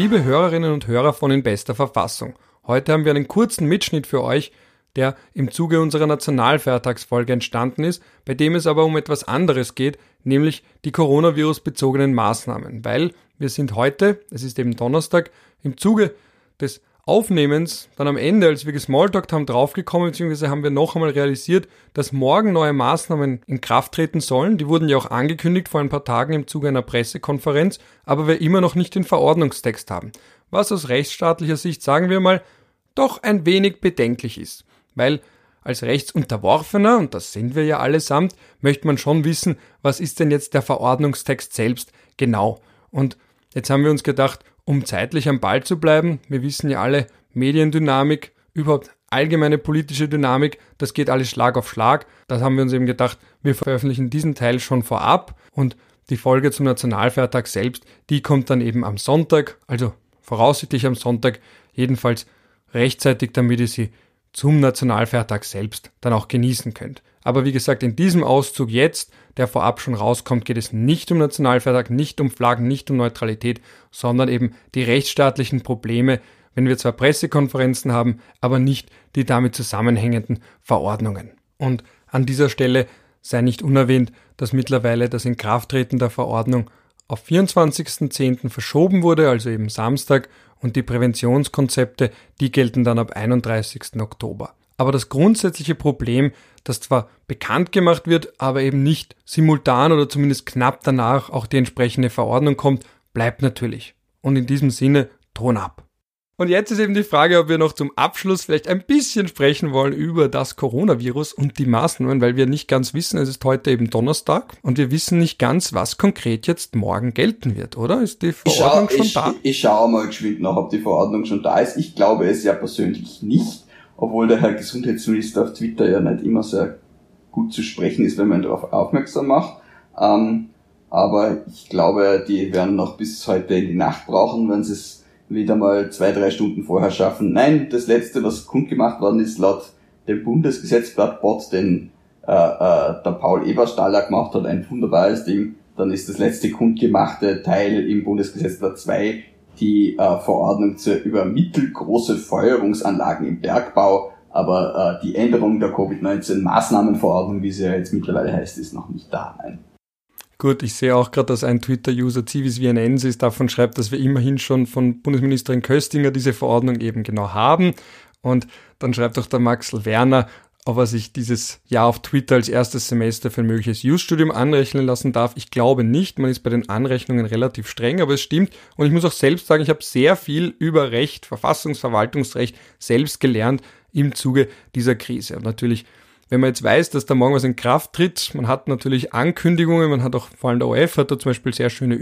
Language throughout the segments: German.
Liebe Hörerinnen und Hörer von In bester Verfassung, heute haben wir einen kurzen Mitschnitt für euch, der im Zuge unserer Nationalfeiertagsfolge entstanden ist, bei dem es aber um etwas anderes geht, nämlich die Coronavirus-bezogenen Maßnahmen, weil wir sind heute, es ist eben Donnerstag, im Zuge des Aufnehmens dann am Ende, als wir gesmalltalkt haben, draufgekommen, beziehungsweise haben wir noch einmal realisiert, dass morgen neue Maßnahmen in Kraft treten sollen. Die wurden ja auch angekündigt vor ein paar Tagen im Zuge einer Pressekonferenz, aber wir immer noch nicht den Verordnungstext haben. Was aus rechtsstaatlicher Sicht, sagen wir mal, doch ein wenig bedenklich ist. Weil als Rechtsunterworfener, und das sind wir ja allesamt, möchte man schon wissen, was ist denn jetzt der Verordnungstext selbst genau. Und jetzt haben wir uns gedacht, um zeitlich am Ball zu bleiben. Wir wissen ja alle, Mediendynamik, überhaupt allgemeine politische Dynamik, das geht alles Schlag auf Schlag. Da haben wir uns eben gedacht, wir veröffentlichen diesen Teil schon vorab und die Folge zum Nationalfeiertag selbst, die kommt dann eben am Sonntag, also voraussichtlich am Sonntag, jedenfalls rechtzeitig, damit ihr sie zum Nationalfeiertag selbst dann auch genießen könnt. Aber wie gesagt, in diesem Auszug jetzt, der vorab schon rauskommt, geht es nicht um Nationalfeiertag, nicht um Flaggen, nicht um Neutralität, sondern eben die rechtsstaatlichen Probleme, wenn wir zwar Pressekonferenzen haben, aber nicht die damit zusammenhängenden Verordnungen. Und an dieser Stelle sei nicht unerwähnt, dass mittlerweile das Inkrafttreten der Verordnung auf 24.10. verschoben wurde, also eben Samstag, und die Präventionskonzepte, die gelten dann ab 31. Oktober. Aber das grundsätzliche Problem, das zwar bekannt gemacht wird, aber eben nicht simultan oder zumindest knapp danach auch die entsprechende Verordnung kommt, bleibt natürlich. Und in diesem Sinne, Ton ab. Und jetzt ist eben die Frage, ob wir noch zum Abschluss vielleicht ein bisschen sprechen wollen über das Coronavirus und die Maßnahmen, weil wir nicht ganz wissen, es ist heute eben Donnerstag und wir wissen nicht ganz, was konkret jetzt morgen gelten wird, oder? Ist die Verordnung ich schau, schon ich, da? Ich, ich schaue mal geschwind nach, ob die Verordnung schon da ist. Ich glaube es ja persönlich nicht, obwohl der Herr Gesundheitsminister auf Twitter ja nicht immer sehr gut zu sprechen ist, wenn man darauf aufmerksam macht. Ähm, aber ich glaube, die werden noch bis heute in die Nacht brauchen, wenn sie es wieder mal zwei, drei Stunden vorher schaffen. Nein, das letzte, was kundgemacht worden ist, laut dem Bundesgesetzblatt Bot, den äh, äh, der Paul Eberstaller gemacht hat, ein wunderbares Ding. Dann ist das letzte kundgemachte Teil im Bundesgesetzblatt 2 die äh, Verordnung zur, über mittelgroße Feuerungsanlagen im Bergbau, aber äh, die Änderung der Covid-19-Maßnahmenverordnung, wie sie ja jetzt mittlerweile heißt, ist noch nicht da. Nein. Gut, ich sehe auch gerade, dass ein Twitter-User Civis Vienensis davon schreibt, dass wir immerhin schon von Bundesministerin Köstinger diese Verordnung eben genau haben. Und dann schreibt auch der Maxl Werner, ob er sich dieses Jahr auf Twitter als erstes Semester für ein mögliches Jus-Studium anrechnen lassen darf. Ich glaube nicht. Man ist bei den Anrechnungen relativ streng, aber es stimmt. Und ich muss auch selbst sagen, ich habe sehr viel über Recht, Verfassungsverwaltungsrecht selbst gelernt im Zuge dieser Krise. Und natürlich wenn man jetzt weiß, dass da morgen was in Kraft tritt, man hat natürlich Ankündigungen, man hat auch, vor allem der OF hat da zum Beispiel sehr schöne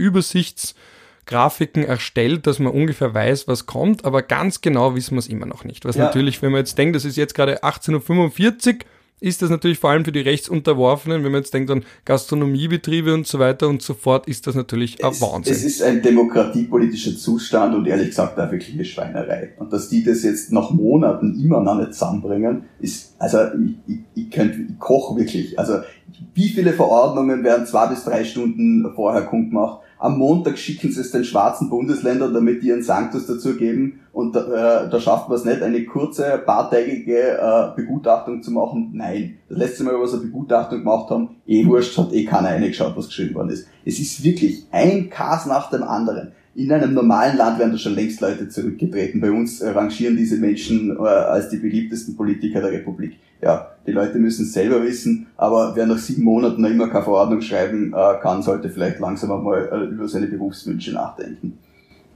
Übersichtsgrafiken erstellt, dass man ungefähr weiß, was kommt, aber ganz genau wissen wir es immer noch nicht. Was ja. natürlich, wenn man jetzt denkt, das ist jetzt gerade 18.45 Uhr, ist das natürlich vor allem für die Rechtsunterworfenen, wenn man jetzt denkt an Gastronomiebetriebe und so weiter und so fort, ist das natürlich ein Wahnsinn. Es ist ein demokratiepolitischer Zustand und ehrlich gesagt da wirklich eine Schweinerei. Und dass die das jetzt nach Monaten immer noch nicht zusammenbringen, ist, also ich, ich, ich könnte, ich koche wirklich. Also wie viele Verordnungen werden zwei bis drei Stunden vorher kundgemacht? Am Montag schicken sie es den schwarzen Bundesländern, damit die ihren Sanctus dazu geben. Und äh, da schafft man es nicht, eine kurze, paartägige äh, Begutachtung zu machen. Nein. Das letzte Mal, was wir Begutachtung gemacht haben, eh wurscht, hat eh keiner reingeschaut, was geschrieben worden ist. Es ist wirklich ein Kas nach dem anderen. In einem normalen Land wären da schon längst Leute zurückgetreten. Bei uns rangieren diese Menschen äh, als die beliebtesten Politiker der Republik ja, die Leute müssen es selber wissen, aber wer nach sieben Monaten noch immer keine Verordnung schreiben äh, kann, sollte vielleicht langsam einmal äh, über seine Berufswünsche nachdenken.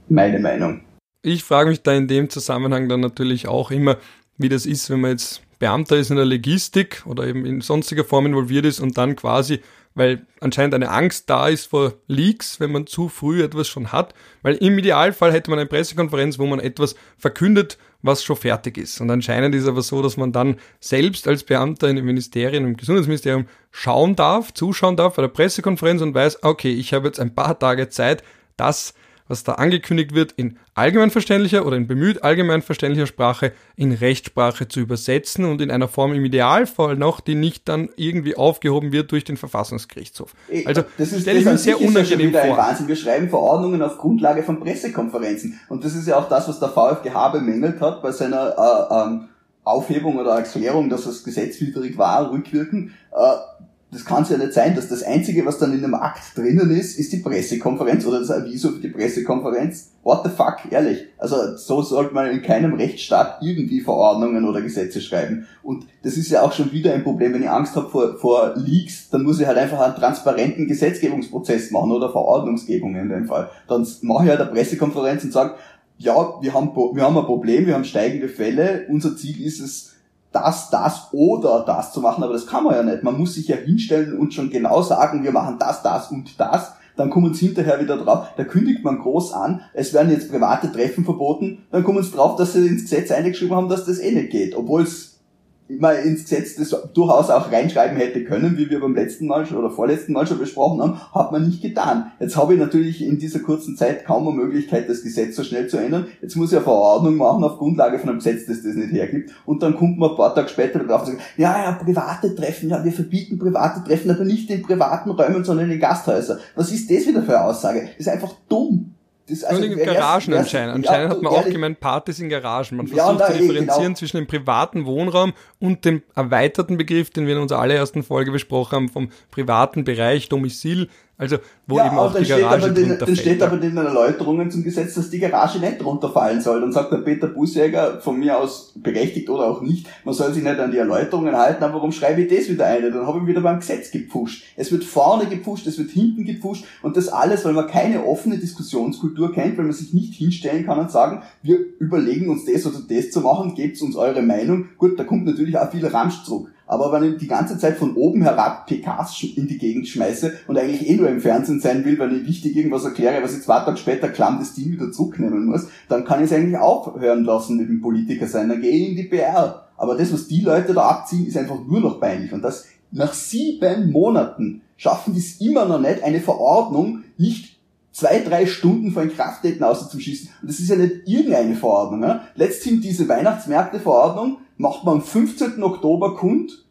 Meine Meinung. Ich frage mich da in dem Zusammenhang dann natürlich auch immer, wie das ist, wenn man jetzt Beamter ist in der Logistik oder eben in sonstiger Form involviert ist und dann quasi, weil anscheinend eine Angst da ist vor Leaks, wenn man zu früh etwas schon hat, weil im Idealfall hätte man eine Pressekonferenz, wo man etwas verkündet, was schon fertig ist. Und anscheinend ist aber so, dass man dann selbst als Beamter in den Ministerien, im Gesundheitsministerium schauen darf, zuschauen darf bei der Pressekonferenz und weiß, okay, ich habe jetzt ein paar Tage Zeit, das was da angekündigt wird, in allgemeinverständlicher oder in bemüht allgemeinverständlicher Sprache in Rechtssprache zu übersetzen und in einer Form im Idealfall noch, die nicht dann irgendwie aufgehoben wird durch den Verfassungsgerichtshof. Eh, also das stelle ich mir sehr unangenehm vor. Wahnsinn. Wir schreiben Verordnungen auf Grundlage von Pressekonferenzen und das ist ja auch das, was der VfGH bemängelt hat bei seiner äh, ähm, Aufhebung oder Erklärung, dass das gesetzwidrig war, rückwirkend. Äh, das kann es ja nicht sein, dass das Einzige, was dann in einem Akt drinnen ist, ist die Pressekonferenz oder das Aviso für die Pressekonferenz. What the fuck, ehrlich. Also so sollte man in keinem Rechtsstaat irgendwie Verordnungen oder Gesetze schreiben. Und das ist ja auch schon wieder ein Problem, wenn ich Angst habe vor, vor Leaks, dann muss ich halt einfach einen transparenten Gesetzgebungsprozess machen oder Verordnungsgebung in dem Fall. Dann mache ich halt eine Pressekonferenz und sage, ja, wir haben, wir haben ein Problem, wir haben steigende Fälle, unser Ziel ist es, das, das oder das zu machen, aber das kann man ja nicht. Man muss sich ja hinstellen und schon genau sagen, wir machen das, das und das. Dann kommen sie hinterher wieder drauf, da kündigt man groß an, es werden jetzt private Treffen verboten, dann kommen sie drauf, dass sie ins Gesetz eingeschrieben haben, dass das eh nicht geht, obwohl es man ins Gesetz das durchaus auch reinschreiben hätte können, wie wir beim letzten Mal schon oder vorletzten Mal schon besprochen haben, hat man nicht getan. Jetzt habe ich natürlich in dieser kurzen Zeit kaum eine Möglichkeit, das Gesetz so schnell zu ändern. Jetzt muss ich eine Verordnung machen auf Grundlage von einem Gesetz, das das nicht hergibt. Und dann kommt man ein paar Tage später drauf und sagt, ja, ja, private Treffen, ja, wir verbieten private Treffen, aber nicht in privaten Räumen, sondern in Gasthäusern. Was ist das wieder für eine Aussage? Das ist einfach dumm. Das, also, in Garagen anscheinend. Anscheinend ja, hat man auch gemeint, Partys in Garagen. Man versucht ja, zu differenzieren genau. zwischen dem privaten Wohnraum und dem erweiterten Begriff, den wir in unserer allerersten Folge besprochen haben, vom privaten Bereich, Domizil. Also, wo ja, eben auch die Garage steht aber Dann steht aber in den Erläuterungen zum Gesetz, dass die Garage nicht runterfallen soll. Dann sagt der Peter Busjäger, von mir aus berechtigt oder auch nicht, man soll sich nicht an die Erläuterungen halten, aber warum schreibe ich das wieder ein? Dann habe ich wieder beim Gesetz gepfuscht. Es wird vorne gepfuscht, es wird hinten gepfuscht und das alles, weil man keine offene Diskussionskultur kennt, weil man sich nicht hinstellen kann und sagen, wir überlegen uns das oder das zu machen, gebt uns eure Meinung. Gut, da kommt natürlich auch viel Ramsch zurück. Aber wenn ich die ganze Zeit von oben herab PKs in die Gegend schmeiße und eigentlich eh nur im Fernsehen sein will, weil ich wichtig irgendwas erkläre, was ich zwei Tage später klamm das Ding wieder zurücknehmen muss, dann kann ich es eigentlich aufhören lassen mit dem Politiker sein. Dann gehe ich in die PR. Aber das, was die Leute da abziehen, ist einfach nur noch peinlich. Und das nach sieben Monaten schaffen die es immer noch nicht, eine Verordnung nicht zwei, drei Stunden vor Inkrafttreten auszuschießen. Und das ist ja nicht irgendeine Verordnung. Ne? Letzthin diese Weihnachtsmärkte-Verordnung macht man am 15. Oktober kund,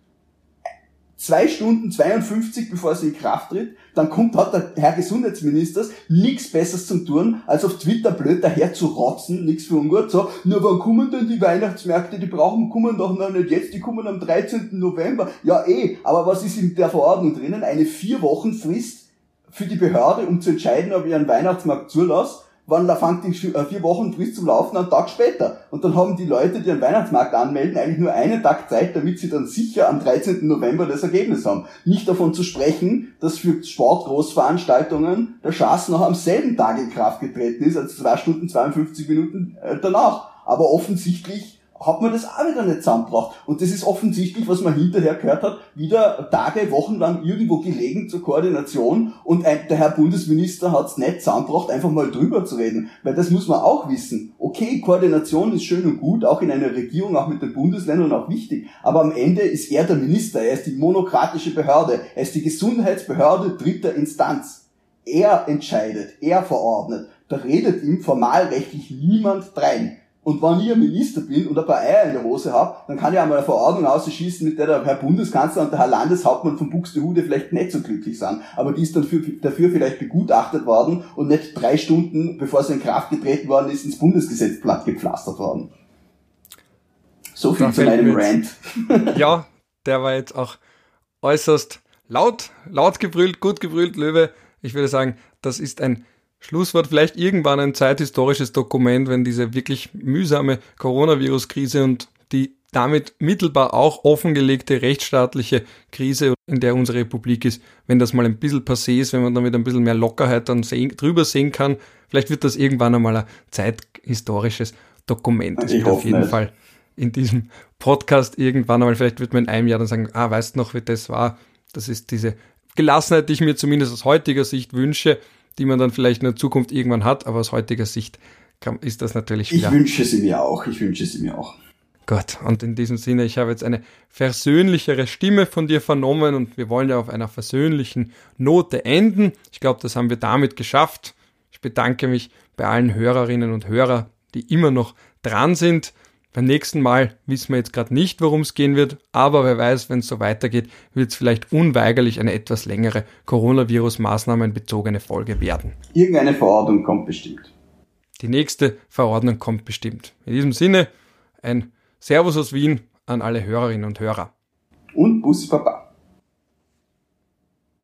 zwei Stunden 52, bevor sie in Kraft tritt, dann kommt, hat der Herr Gesundheitsminister nichts Besseres zu tun, als auf Twitter blöd daher zu rotzen, nichts für ungut, so, nur wann kommen denn die Weihnachtsmärkte, die brauchen, kommen doch noch nicht jetzt, die kommen am 13. November. Ja eh, aber was ist in der Verordnung drinnen? Eine vier Wochen Frist für die Behörde, um zu entscheiden, ob ich einen Weihnachtsmarkt zulasse wann da fängt die äh, vier Wochen Frist zum Laufen einen Tag später. Und dann haben die Leute, die einen Weihnachtsmarkt anmelden, eigentlich nur einen Tag Zeit, damit sie dann sicher am 13. November das Ergebnis haben. Nicht davon zu sprechen, dass für Sportgroßveranstaltungen der Schaß noch am selben Tag in Kraft getreten ist, also zwei Stunden 52 Minuten äh, danach. Aber offensichtlich hat man das auch wieder nicht zusammengebracht. Und das ist offensichtlich, was man hinterher gehört hat, wieder Tage, Wochen lang irgendwo gelegen zur Koordination und ein, der Herr Bundesminister hat es nicht zusammengebracht, einfach mal drüber zu reden. Weil das muss man auch wissen. Okay, Koordination ist schön und gut, auch in einer Regierung, auch mit den Bundesländern auch wichtig. Aber am Ende ist er der Minister, er ist die monokratische Behörde, er ist die Gesundheitsbehörde dritter Instanz. Er entscheidet, er verordnet. Da redet ihm formalrechtlich niemand rein. Und wenn ich ein Minister bin und ein paar Eier in der Hose habe, dann kann ich einmal eine Verordnung ausschießen, mit der der Herr Bundeskanzler und der Herr Landeshauptmann von Buxtehude vielleicht nicht so glücklich sind. Aber die ist dann für, dafür vielleicht begutachtet worden und nicht drei Stunden, bevor sie in Kraft getreten worden ist, ins Bundesgesetz platt gepflastert worden. So viel da zu meinem Rant. ja, der war jetzt auch äußerst laut, laut gebrüllt, gut gebrüllt, Löwe. Ich würde sagen, das ist ein Schlusswort vielleicht irgendwann ein zeithistorisches Dokument, wenn diese wirklich mühsame Coronavirus-Krise und die damit mittelbar auch offengelegte rechtsstaatliche Krise, in der unsere Republik ist, wenn das mal ein bisschen passé ist, wenn man damit ein bisschen mehr Lockerheit dann sehen, drüber sehen kann, vielleicht wird das irgendwann einmal ein zeithistorisches Dokument. Das wird auf jeden nicht. Fall in diesem Podcast irgendwann einmal, vielleicht wird man in einem Jahr dann sagen, ah, weißt du noch, wie das war? Das ist diese Gelassenheit, die ich mir zumindest aus heutiger Sicht wünsche, die man dann vielleicht in der Zukunft irgendwann hat, aber aus heutiger Sicht kann, ist das natürlich schwer. Ich wünsche sie mir auch, ich wünsche sie mir auch. Gott, und in diesem Sinne, ich habe jetzt eine versöhnlichere Stimme von dir vernommen und wir wollen ja auf einer versöhnlichen Note enden. Ich glaube, das haben wir damit geschafft. Ich bedanke mich bei allen Hörerinnen und Hörern, die immer noch dran sind. Beim nächsten Mal wissen wir jetzt gerade nicht, worum es gehen wird, aber wer weiß, wenn es so weitergeht, wird es vielleicht unweigerlich eine etwas längere Coronavirus-Maßnahmenbezogene Folge werden. Irgendeine Verordnung kommt bestimmt. Die nächste Verordnung kommt bestimmt. In diesem Sinne, ein Servus aus Wien an alle Hörerinnen und Hörer. Und Bussi Papa.